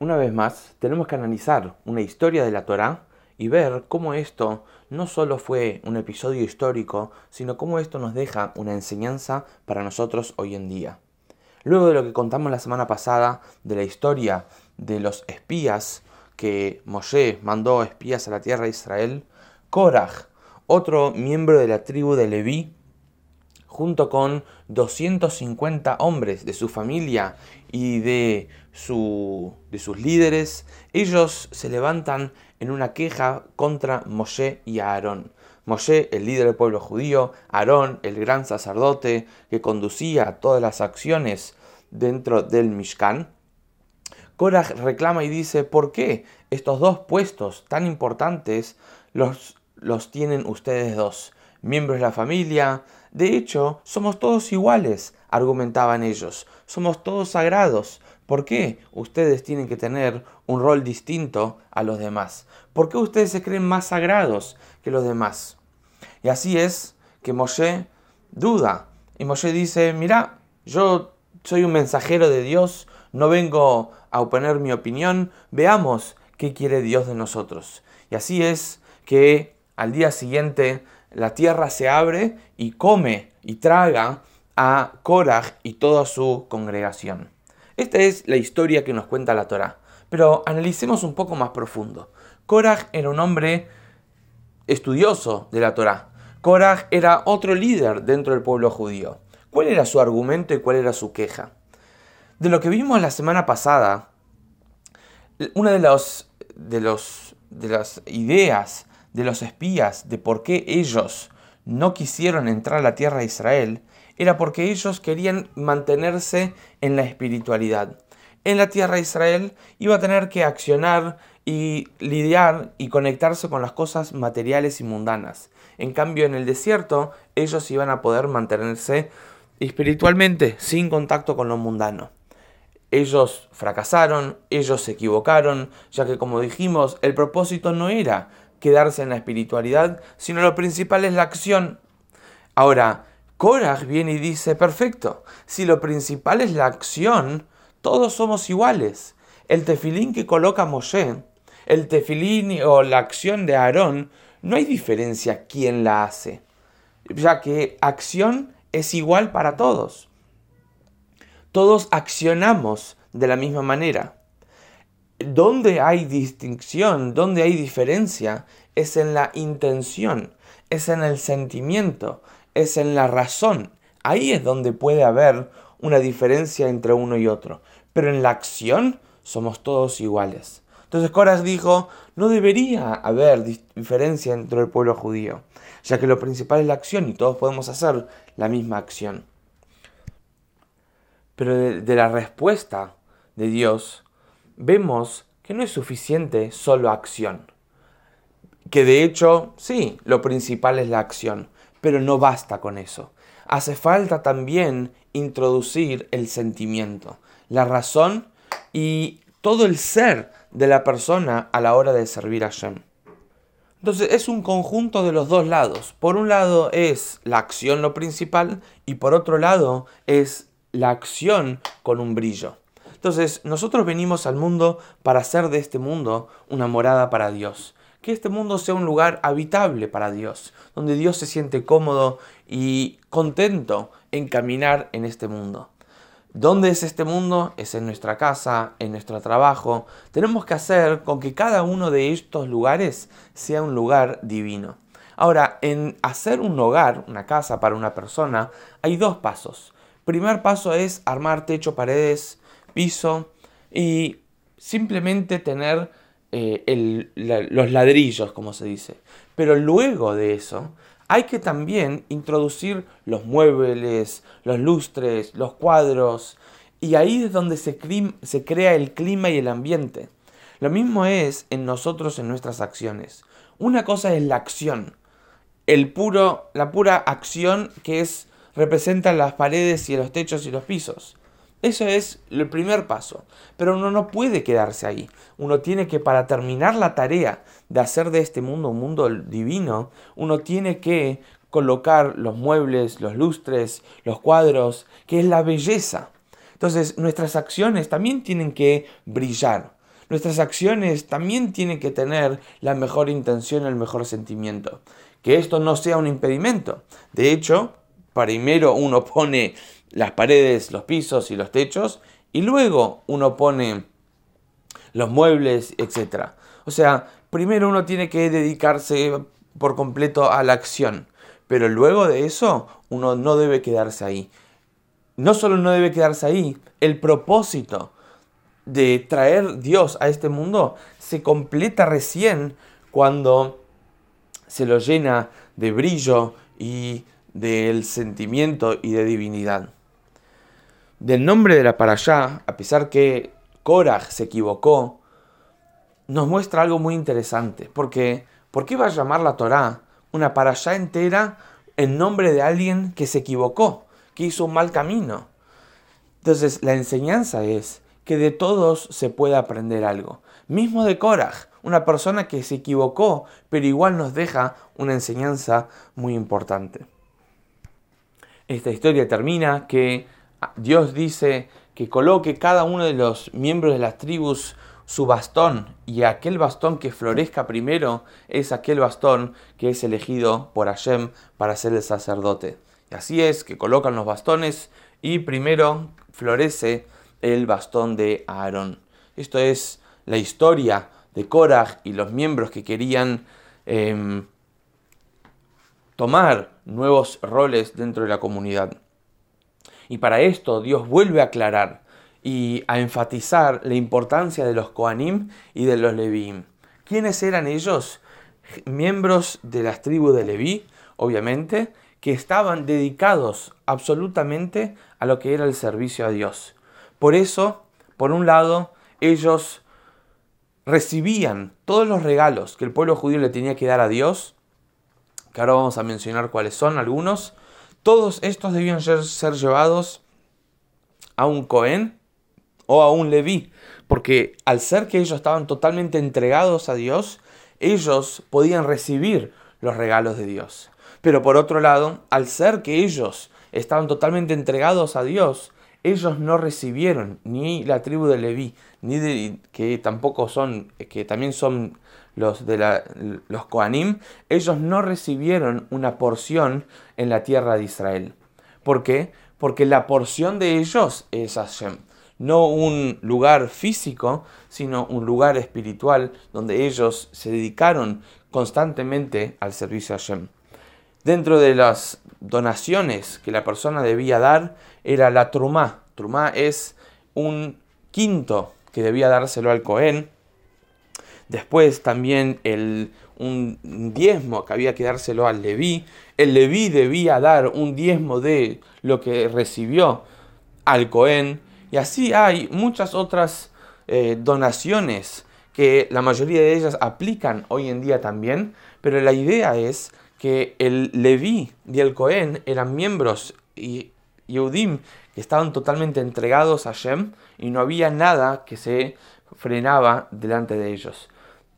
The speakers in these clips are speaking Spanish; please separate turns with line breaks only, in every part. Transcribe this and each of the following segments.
Una vez más, tenemos que analizar una historia de la Torá y ver cómo esto no solo fue un episodio histórico, sino cómo esto nos deja una enseñanza para nosotros hoy en día. Luego de lo que contamos la semana pasada de la historia de los espías que Moshe mandó espías a la tierra de Israel, Korach, otro miembro de la tribu de Leví, junto con 250 hombres de su familia y de, su, de sus líderes, ellos se levantan en una queja contra Moshe y Aarón. Moshe, el líder del pueblo judío, Aarón, el gran sacerdote que conducía todas las acciones dentro del Mishkan. Korah reclama y dice, ¿por qué estos dos puestos tan importantes los, los tienen ustedes dos? Miembros de la familia, de hecho, somos todos iguales, argumentaban ellos, somos todos sagrados. ¿Por qué ustedes tienen que tener un rol distinto a los demás? ¿Por qué ustedes se creen más sagrados que los demás? Y así es que Moshe duda. Y Moshe dice, mira, yo soy un mensajero de Dios, no vengo a oponer mi opinión, veamos qué quiere Dios de nosotros. Y así es que al día siguiente la tierra se abre y come y traga a Korah y toda su congregación. Esta es la historia que nos cuenta la Torá. Pero analicemos un poco más profundo. Korah era un hombre estudioso de la Torá. Korah era otro líder dentro del pueblo judío. ¿Cuál era su argumento y cuál era su queja? De lo que vimos la semana pasada, una de, de, de las ideas de los espías de por qué ellos no quisieron entrar a la tierra de Israel era porque ellos querían mantenerse en la espiritualidad. En la tierra de Israel iba a tener que accionar y lidiar y conectarse con las cosas materiales y mundanas. En cambio, en el desierto, ellos iban a poder mantenerse espiritualmente sin contacto con lo mundano. Ellos fracasaron, ellos se equivocaron, ya que como dijimos, el propósito no era quedarse en la espiritualidad, sino lo principal es la acción. Ahora, Korah viene y dice, perfecto, si lo principal es la acción, todos somos iguales. El tefilín que coloca Moshe, el tefilín o la acción de Aarón, no hay diferencia quién la hace, ya que acción es igual para todos. Todos accionamos de la misma manera. Donde hay distinción, donde hay diferencia, es en la intención, es en el sentimiento, es en la razón. Ahí es donde puede haber una diferencia entre uno y otro. Pero en la acción somos todos iguales. Entonces Coras dijo, no debería haber diferencia entre el pueblo judío, ya que lo principal es la acción y todos podemos hacer la misma acción. Pero de la respuesta de Dios vemos que no es suficiente solo acción. Que de hecho, sí, lo principal es la acción, pero no basta con eso. Hace falta también introducir el sentimiento, la razón y todo el ser de la persona a la hora de servir a Shem. Entonces es un conjunto de los dos lados. Por un lado es la acción lo principal y por otro lado es la acción con un brillo. Entonces, nosotros venimos al mundo para hacer de este mundo una morada para Dios. Que este mundo sea un lugar habitable para Dios, donde Dios se siente cómodo y contento en caminar en este mundo. ¿Dónde es este mundo? Es en nuestra casa, en nuestro trabajo. Tenemos que hacer con que cada uno de estos lugares sea un lugar divino. Ahora, en hacer un hogar, una casa para una persona, hay dos pasos. Primer paso es armar techo, paredes, piso y simplemente tener eh, los ladrillos, como se dice. Pero luego de eso, hay que también introducir los muebles, los lustres, los cuadros, y ahí es donde se, se crea el clima y el ambiente. Lo mismo es en nosotros, en nuestras acciones. Una cosa es la acción, el puro, la pura acción que es representa las paredes y los techos y los pisos. Eso es el primer paso. Pero uno no puede quedarse ahí. Uno tiene que, para terminar la tarea de hacer de este mundo un mundo divino, uno tiene que colocar los muebles, los lustres, los cuadros, que es la belleza. Entonces nuestras acciones también tienen que brillar. nuestras acciones también tienen que tener la mejor intención, el mejor sentimiento. Que esto no sea un impedimento. De hecho, primero uno pone las paredes, los pisos y los techos y luego uno pone los muebles, etc. O sea, primero uno tiene que dedicarse por completo a la acción, pero luego de eso uno no debe quedarse ahí. No solo no debe quedarse ahí, el propósito de traer Dios a este mundo se completa recién cuando se lo llena de brillo y del sentimiento y de divinidad. Del nombre de la allá, a pesar que Korah se equivocó, nos muestra algo muy interesante, porque ¿por qué va a llamar la Torá una allá entera en nombre de alguien que se equivocó, que hizo un mal camino? Entonces, la enseñanza es que de todos se puede aprender algo. Mismo de Korah, una persona que se equivocó, pero igual nos deja una enseñanza muy importante. Esta historia termina que Dios dice que coloque cada uno de los miembros de las tribus su bastón y aquel bastón que florezca primero es aquel bastón que es elegido por Hashem para ser el sacerdote. Y así es que colocan los bastones y primero florece el bastón de Aarón. Esto es la historia de Korah y los miembros que querían em, tomar nuevos roles dentro de la comunidad. Y para esto Dios vuelve a aclarar y a enfatizar la importancia de los Koanim y de los Levíim. ¿Quiénes eran ellos? Miembros de las tribus de Leví, obviamente, que estaban dedicados absolutamente a lo que era el servicio a Dios. Por eso, por un lado, ellos recibían todos los regalos que el pueblo judío le tenía que dar a Dios, que ahora vamos a mencionar cuáles son algunos, todos estos debían ser, llevados a un Cohen o a un Leví, porque al ser que ellos estaban totalmente entregados a Dios, ellos podían recibir los regalos de Dios. Pero por otro lado, al ser que ellos estaban totalmente entregados a Dios, ellos no recibieron ni la tribu de Leví, ni de, que tampoco son, que también son los de la, los Koanim, ellos no recibieron una porción en la tierra de Israel. ¿Por qué? Porque la porción de ellos es Hashem. No un lugar físico, sino un lugar espiritual donde ellos se dedicaron constantemente al servicio a Hashem. Dentro de las donaciones que la persona debía dar era la trumá. Trumá es un quinto que debía dárselo al Cohen. Después también el, un diezmo que había que dárselo al Leví. El Leví debía dar un diezmo de lo que recibió al Cohen. Y así hay muchas otras eh, donaciones que la mayoría de ellas aplican hoy en día también. Pero la idea es que el Leví y el Cohen eran miembros y Yehudim que estaban totalmente entregados a Shem y no había nada que se frenaba delante de ellos.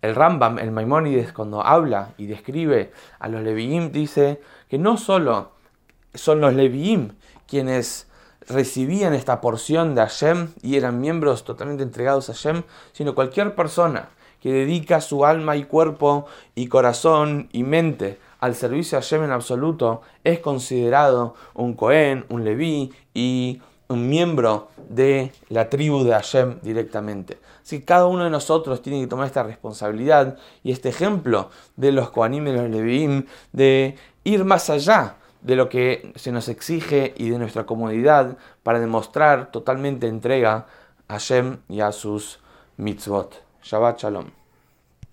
El Rambam, el Maimónides, cuando habla y describe a los Leviim, dice que no solo son los Leviim quienes recibían esta porción de Hashem y eran miembros totalmente entregados a Hashem, sino cualquier persona que dedica su alma y cuerpo y corazón y mente al servicio a Hashem en absoluto, es considerado un Cohen, un Leví y un miembro de la tribu de Hashem directamente. Así que cada uno de nosotros tiene que tomar esta responsabilidad y este ejemplo de los Kohanim y los Leviim de ir más allá de lo que se nos exige y de nuestra comodidad para demostrar totalmente entrega a Hashem y a sus mitzvot. Shabbat Shalom.